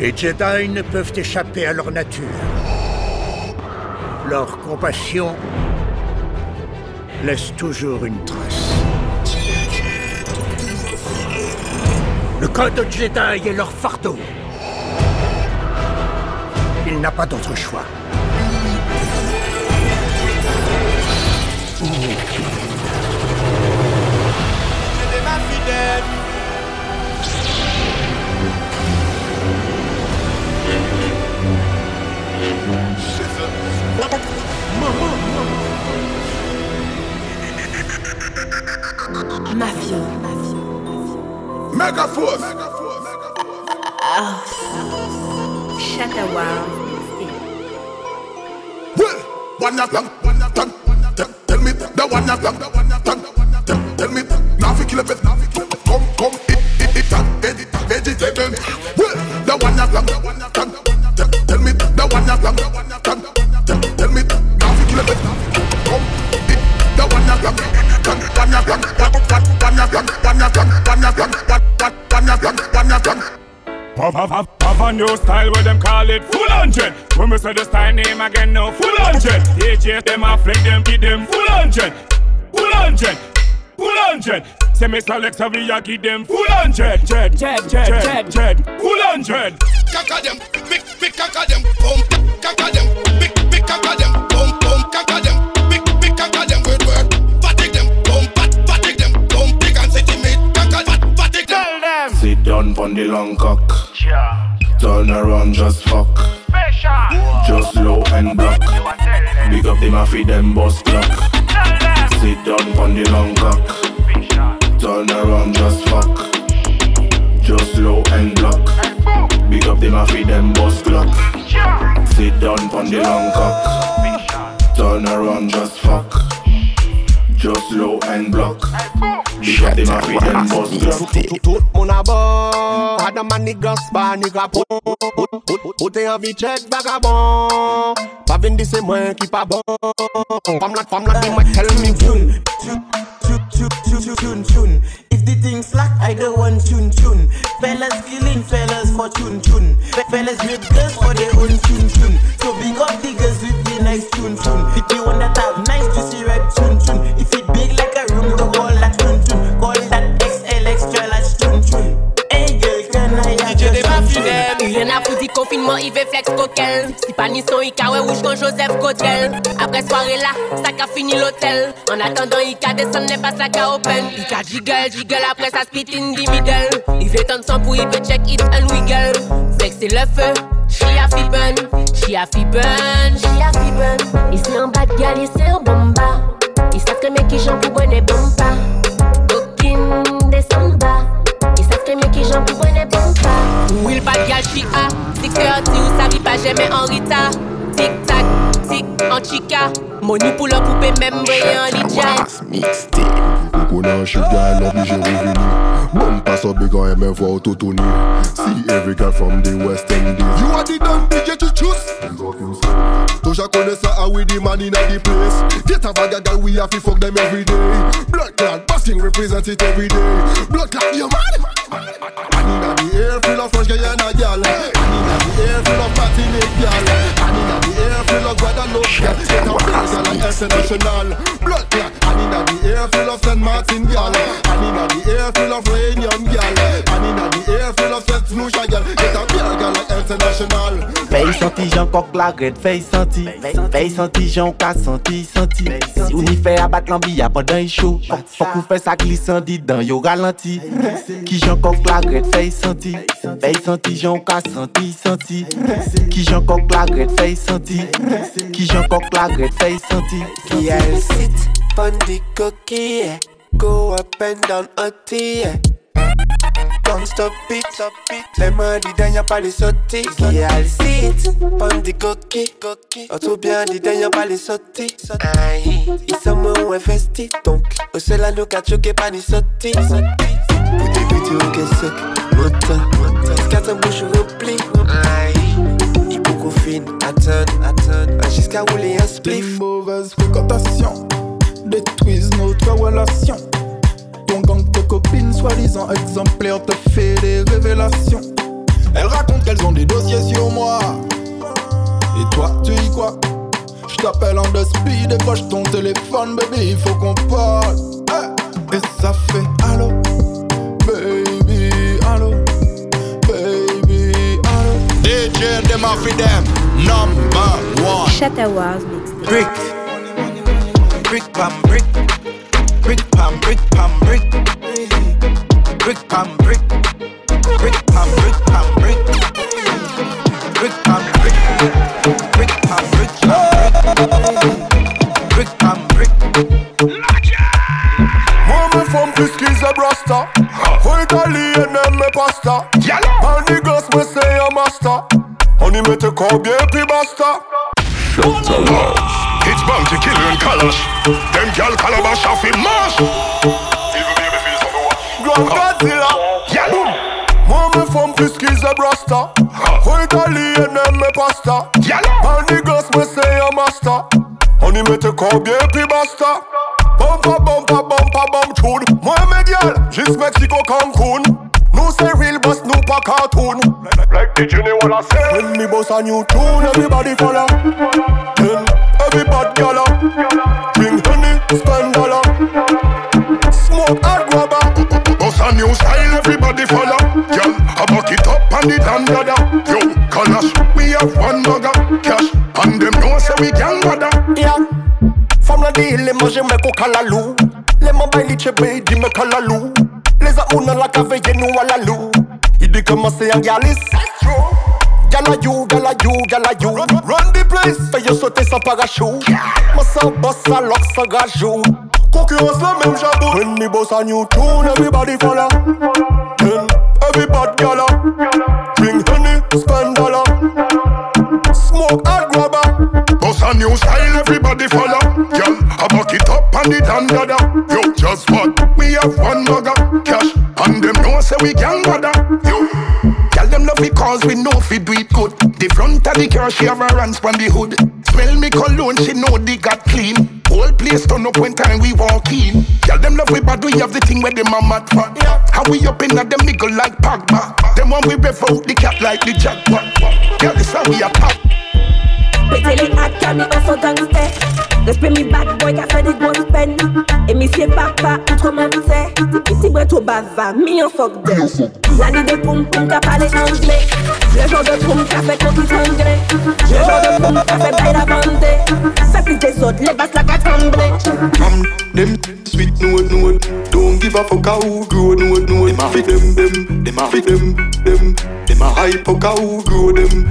Les Jedi ne peuvent échapper à leur nature. Leur compassion laisse toujours une trace. Le code Jedi est leur fardeau. Il n'a pas d'autre choix. One of them, one of them. Tell, me the one of them, the one of them. Tell, me now fi kill a bit, now fi kill. Come, come, it, it, it, it, it, vegetable. Well, the one of them, the one them. Tell, me the one of them, the one them. Tell, me now fi kill a bit. Come, it, the one of them, one of them, one one one of them, one of them, one of them, one one one of them. Have, a new style where them call it hundred. When we say the style name again now, full hundred. DJ them a flick them, give them full hundred, full hundred, full hundred. Say me select a we a give them full hundred, jet, jet, jet, jet, jet, full hundred. Kaka them, big, big kaka them, boom, kaka them, big, big kaka them, boom, boom, kaka them, big, big kaka them, word, word, fatigue them, boom, fat, fatigue them, boom, big and city mate, kaka, fat, fatigue them. Sit down on the long cock. Yeah. Turn around, just fuck. Just low and block. Big up the a feed them boss clock. Sit down on the long cock. Turn around, just fuck. Just low and block. Big up the a feed them boss clock. Sit down on the long cock. Turn around, just fuck. Just low and block. Up them a feed them boss clock. Tout mon abord, Adam manigas ba nigga po Ou te anvi check vagabond Pa vin di se mwen ki pa bon Fam la, fam la di mwen tell me tune Tune, tune, tune, tune, tune, tune. If the thing slack, I don't want tune, tune. Fellas killing fellas for tune, tune. Fellas with girls for their own Si pas ni son, il carré rouge comme Joseph Cotel. Après soirée là, ça qu'a fini l'hôtel. En attendant, il qu'a descendre, n'est pas ça qu'a open. Qu'a jiggle, jiggle, après ça split in the middle. Il veut tendre son pour il veut check it and wiggle. Fait que c'est le feu, she a fi burn, she a fi burn, she a fi burn. Bas de gal, il se en bomba. Savent que mec qui j'en pas, j'aime en Rita. Tic tac, tic en chica. Money pour le couper, même voyant en lidja. Koko nan sugar, l'oblige revenu Bon pass up big on MF for autotune See every girl from the West Indies You are the done DJ to choose Toja connaît ça, how we the man in the place Get a bag girl, we have to fuck them every day Blood clot, busting represent it every day Blood clot, you man And inna the air full of Guyana gal And inna the international. Blood clot. And inna the air full of Saint Martin gal And inna the air full of Réunion gal And inna the air full of Saint Lucia gal Get a big gal like international Fey senti jan kok la red, fey senti. Fey senti jan ka senti, senti. Si ou ni fey abat lan bi apandan yi chou. Fok ou fey sa glisan di dan yo galanti Ki jan kok la red, fey senti. Fey senti jan ka senti, senti. Ki jan kok la red, fey senti. Ki jan kok la red, fey senti. Ki el sit pon di kokiye Go up and down oti ye non-stop beat. Les mains dedans, y'a pas les sottis. Qui est alcite, pomme des coquilles. On trouve bien dedans, y'a pas les sottis. Ils sont moins investis, donc au seul à nous qu'à choquer, pas ni sottis. Pour débuter au caissoc, moteur. Scat un bouche repli. Il beaucoup fine, attend, attend. Jusqu'à rouler un spliff. Mauvaise fréquentation détruisent notre relation. De soi-disant exemplaire te fait des révélations. Elle raconte qu'elles ont des dossiers sur moi. Et toi, tu dis quoi Je t'appelle en deux speed, décroche ton téléphone, baby, il faut qu'on parle. Eh, et ça fait allô, baby, allô, baby, allô? DJ with them, number one. Mixtape. Brick, brick pam brick, brick pam brick pam brick, brick pam brick, brick pam brick pam brick, brick pam brick, brick pam brick. Pam brick, brick pam brick. Moi me femme puisqu'ils est brasta Au italien aime mes pasta And the gosse me say a master. On y mette combien puis basta It's bounty killer and calash. Them gal calabash off in mash. Grand Godzilla. Yeah. Moi me femme puisqu'ils est brasta Au italien aime mes pasta. And the gosse me say a master. On y mette combien puis basta Bumpa bumpa bumpa bum tune. Moi mes gal, juste Mexico Cancun. Nous c'est real boss, nous pas cartoon. Like the Jenny wanna say. When me boss a new tune, everybody follow. Then everybody gala. Bring honey, spend new style, everybody follow. Girl, I back it up and it and dada. Yo, calash, we have one bugger cash, and them know say we can bother. Yeah. Femme la dit, les manger me ko kalalou. Les mains baili chebe, dit me kalalou. Les amours dans la cave, yé nous à la lou. Il dit comment c'est un galis. Gala you, gala you, gala you. Run, run the place. Fais yo sauter sans parachute. Moi ça boss, ça lock, ça gajou. Concurrence la même jabou. When me boss a new tune, everybody follow. Then everybody gala. Bring honey, spend dollar. Smoke hard grabber. Bust a new style, everybody follow. Girl, I back it up and it and dada. Yo, just what? We have one bugger cash, and them know say we can bother. Yo. Because we know fi do it good. The front of the car, she have her hands on the hood. Smell me cologne, she know they got clean. Whole place turn up when time we walk in. Tell them love we bad, we have the thing where them a mad for. How we up in at them nigga like Pogba. Them one we rev out the cat like the jackpot. Girl, this how we a pop. Pété les hats, car mes enfants gangsters Respect mes bad boy, qu'a fait des grosses peines Et mes fiers papa, autrement c'est Des petits bretts au bava, mis en fuck d'eux L'année de poum poum, qu'a parlé anglais Le genre de poum, qu'a fait quand il sanglait Le genre de poum, qu'a fait bail la bande Ça pisse des autres, les basses la qu'a tremblé Um, them sweet note note. Don't give a fuck how grow note note. Them a fit them them. Them a fit them them. Them a hype fuck how grow them.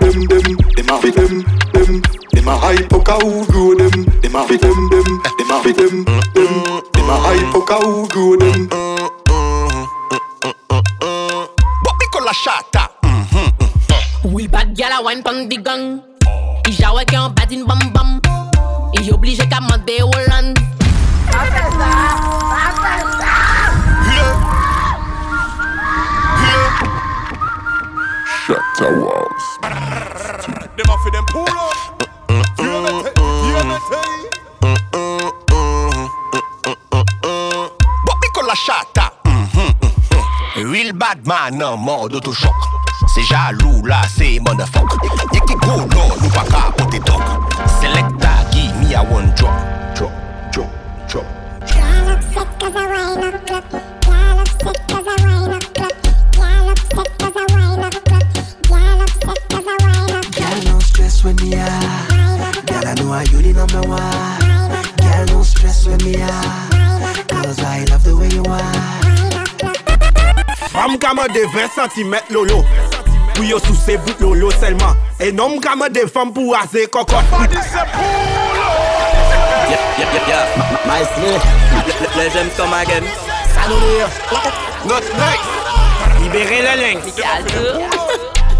Them them. Them a fit them them. Them a hype fuck how grow them. Them a fit them them. Them a fit them them. Them a hype fuck how grow them. Bobby la chata. Oui, bad gal a wine pan di gang. I jawe ke an badin bam bam. I oblige ka mande Holland. Shatta walls. Them a fi them pull up. Bobby la chata. Real bad man en mode autochoc. C'est jaloux là, c'est motherfuck. Y'a qui go là, nous pas capoter doc. Selecta, give me a one drop. Drop, drop, drop. de 20 cm lolo. Pou yo sou se vout lolo selman E nom kama de fam pou aze kokot Maestri Le jem som agen. Salourir Not nice Libere le leng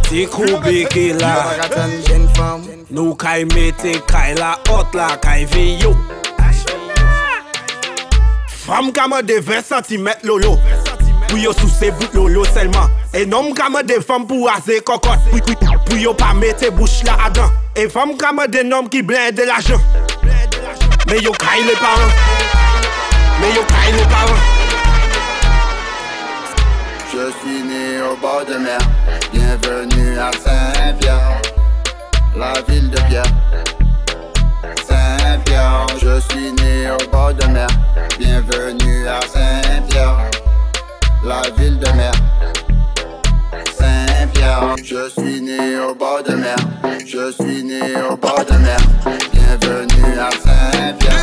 Ti kou beke la Nou kay mete kay la ot la kay veyo Fam kama de 20 cm lolo. Pou yo sou se bout lolo selman E nom kama de femme pou aze kokot Pou, yo pa mete bouch la adan E femme kama de nom ki blende l'ajan Me yo kay le paran Me yo kay le paran Je suis né au bord de mer. Bienvenue à Saint-Pierre, la ville de Pierre. Saint-Pierre, je suis né au bord de mer. Bienvenue à Saint-Pierre, la ville de mer. Saint-Pierre, je suis né au bord de mer. Je suis né au bord de mer. Bienvenue à Saint-Pierre.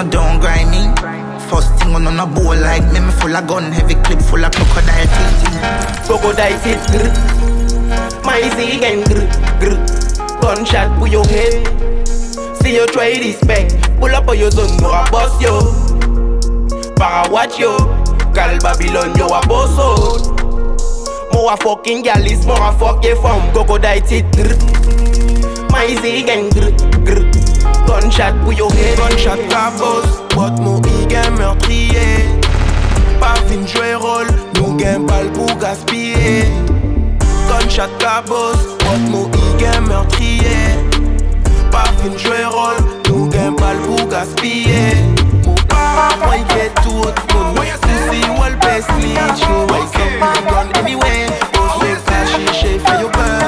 On the dome, grinding. First thing on on a bowl like me, me full of gun, heavy clip full of crocodile teeth. Crocodile teeth, grr. My easy again, grr, grr. Gunshot for your head. See you try this back. Pull up on your zone, no a boss yo. Para watch yo. Gal Babylon, yo a boss out. Mo a fucking gal is more a fuck ye from crocodile teeth, grr. My easy again, grr, grr. Gunshot pour head Gunshot ta bosse Botte mon igen meurtrier. Pas fin jouer rôle Nous gain balle pour gaspiller. Gunshot ta bosse Botte mon igen meurtrier. Pas fin jouer rôle Nous gain balle pour gaspiller. Mon papa moi il get tout Mon souci ou le best lead Show wake up gun anyway. Pose le cash chez fait your buzz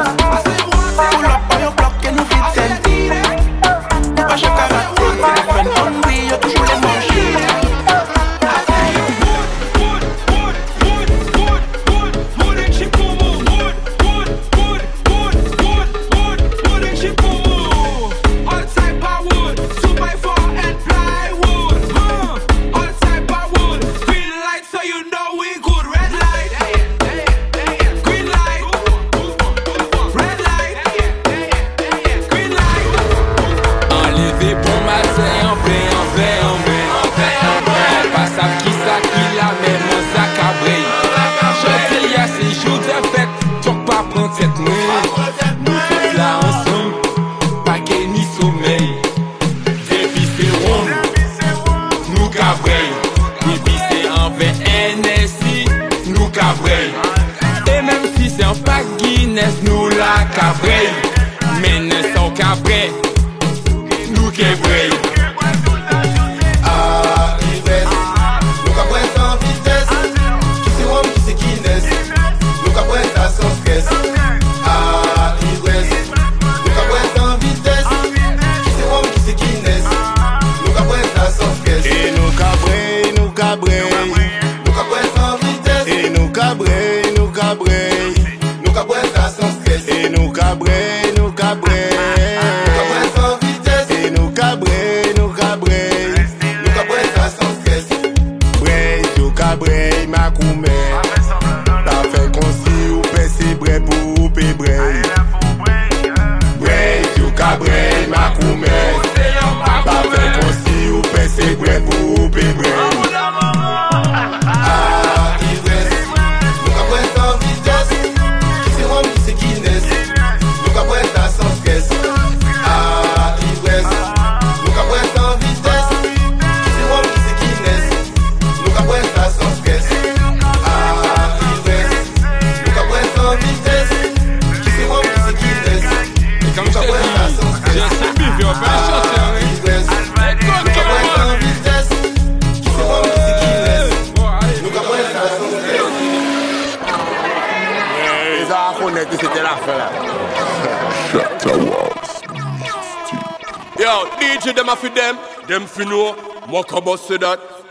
Nes nou la ka vrey Menes an ka vrey Nou ke vrey Et Fais Yo, DJ them a fi them, them fi know. Moi comment that